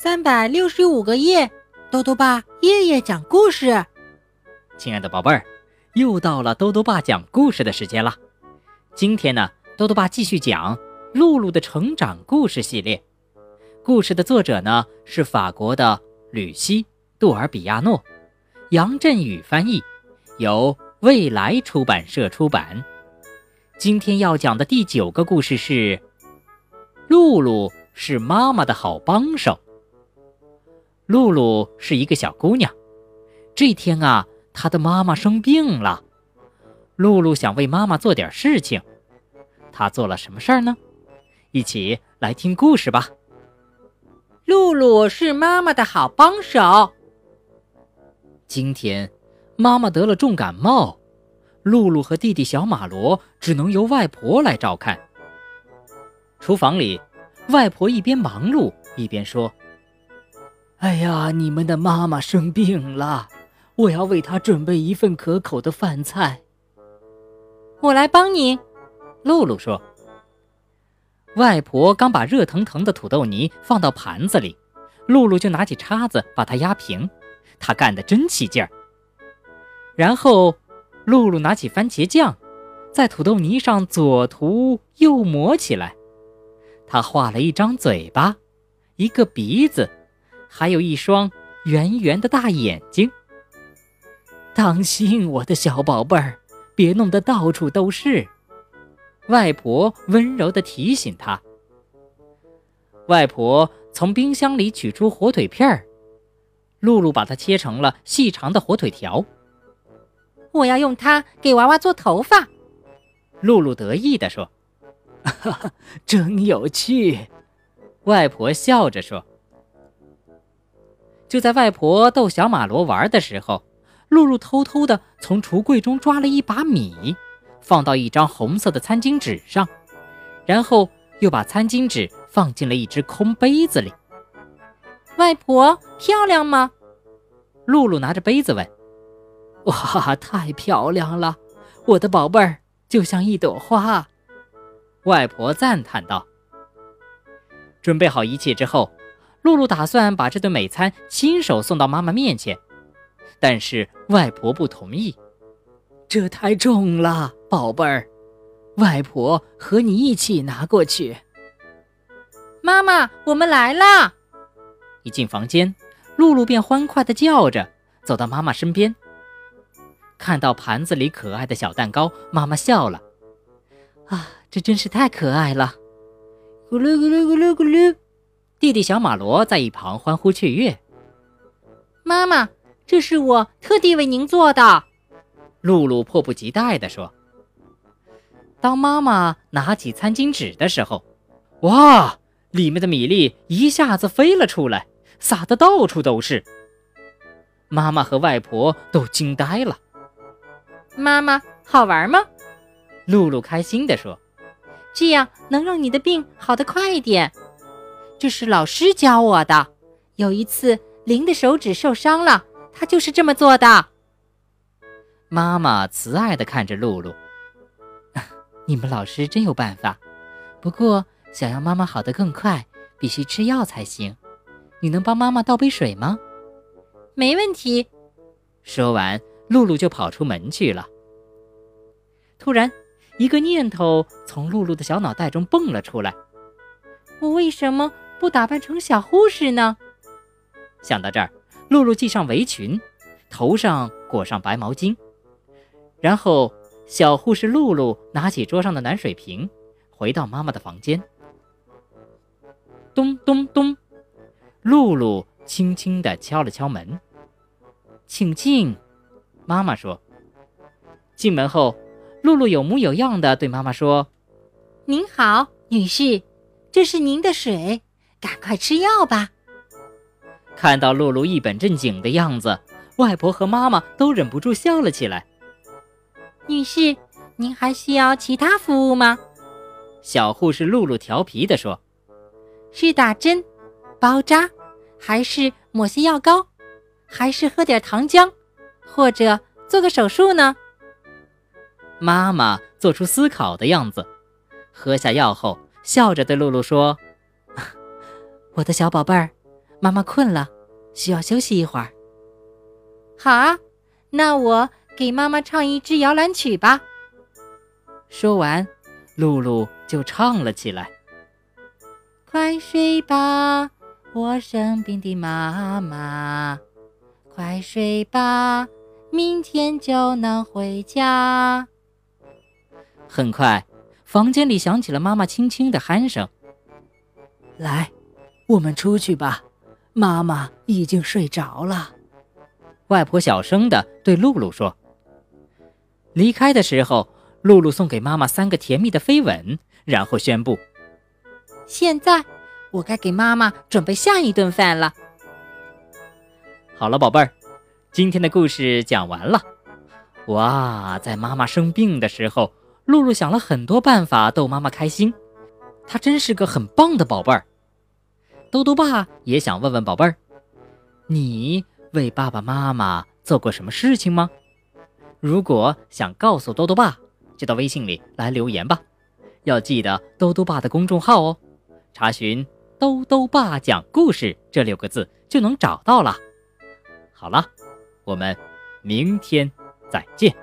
三百六十五个夜，豆豆爸夜夜讲故事。亲爱的宝贝儿，又到了豆豆爸讲故事的时间了。今天呢，豆豆爸继续讲《露露的成长故事》系列。故事的作者呢是法国的吕西·杜尔比亚诺，杨振宇翻译，由未来出版社出版。今天要讲的第九个故事是：露露是妈妈的好帮手。露露是一个小姑娘，这天啊，她的妈妈生病了。露露想为妈妈做点事情，她做了什么事儿呢？一起来听故事吧。露露是妈妈的好帮手。今天，妈妈得了重感冒，露露和弟弟小马罗只能由外婆来照看。厨房里，外婆一边忙碌一边说。哎呀，你们的妈妈生病了，我要为她准备一份可口的饭菜。我来帮你，露露说。外婆刚把热腾腾的土豆泥放到盘子里，露露就拿起叉子把它压平，她干得真起劲儿。然后，露露拿起番茄酱，在土豆泥上左涂右抹起来，她画了一张嘴巴，一个鼻子。还有一双圆圆的大眼睛。当心，我的小宝贝儿，别弄得到处都是。外婆温柔地提醒他。外婆从冰箱里取出火腿片儿，露露把它切成了细长的火腿条。我要用它给娃娃做头发。露露得意地说：“哈 哈，真有趣。”外婆笑着说。就在外婆逗小马罗玩的时候，露露偷偷地从橱柜中抓了一把米，放到一张红色的餐巾纸上，然后又把餐巾纸放进了一只空杯子里。外婆漂亮吗？露露拿着杯子问。哇，太漂亮了，我的宝贝儿就像一朵花。外婆赞叹道。准备好一切之后。露露打算把这顿美餐亲手送到妈妈面前，但是外婆不同意。这太重了，宝贝儿，外婆和你一起拿过去。妈妈，我们来啦！一进房间，露露便欢快地叫着，走到妈妈身边。看到盘子里可爱的小蛋糕，妈妈笑了：“啊，这真是太可爱了！”咕噜咕噜咕噜咕噜。弟弟小马罗在一旁欢呼雀跃。妈妈，这是我特地为您做的。露露迫不及待地说。当妈妈拿起餐巾纸的时候，哇，里面的米粒一下子飞了出来，撒得到处都是。妈妈和外婆都惊呆了。妈妈，好玩吗？露露开心地说。这样能让你的病好得快一点。这是老师教我的。有一次，林的手指受伤了，他就是这么做的。妈妈慈爱地看着露露：“你们老师真有办法。不过，想要妈妈好得更快，必须吃药才行。你能帮妈妈倒杯水吗？”“没问题。”说完，露露就跑出门去了。突然，一个念头从露露的小脑袋中蹦了出来：“我为什么？”不打扮成小护士呢？想到这儿，露露系上围裙，头上裹上白毛巾，然后小护士露露拿起桌上的暖水瓶，回到妈妈的房间。咚咚咚，露露轻轻地敲了敲门：“请进。”妈妈说。进门后，露露有模有样的对妈妈说：“您好，女士，这是您的水。”赶快吃药吧！看到露露一本正经的样子，外婆和妈妈都忍不住笑了起来。女士，您还需要其他服务吗？小护士露露调皮地说：“是打针、包扎，还是抹些药膏，还是喝点糖浆，或者做个手术呢？”妈妈做出思考的样子，喝下药后，笑着对露露说。我的小宝贝儿，妈妈困了，需要休息一会儿。好啊，那我给妈妈唱一支摇篮曲吧。说完，露露就唱了起来。快睡吧，我生病的妈妈，快睡吧，明天就能回家。很快，房间里响起了妈妈轻轻的鼾声。来，我们出去吧，妈妈已经睡着了。外婆小声的对露露说。离开的时候，露露送给妈妈三个甜蜜的飞吻，然后宣布：“现在，我该给妈妈准备下一顿饭了。”好了，宝贝儿，今天的故事讲完了。哇，在妈妈生病的时候。露露想了很多办法逗妈妈开心，她真是个很棒的宝贝儿。兜兜爸也想问问宝贝儿，你为爸爸妈妈做过什么事情吗？如果想告诉兜兜爸，就到微信里来留言吧。要记得兜兜爸的公众号哦，查询“兜兜爸讲故事”这六个字就能找到了。好了，我们明天再见。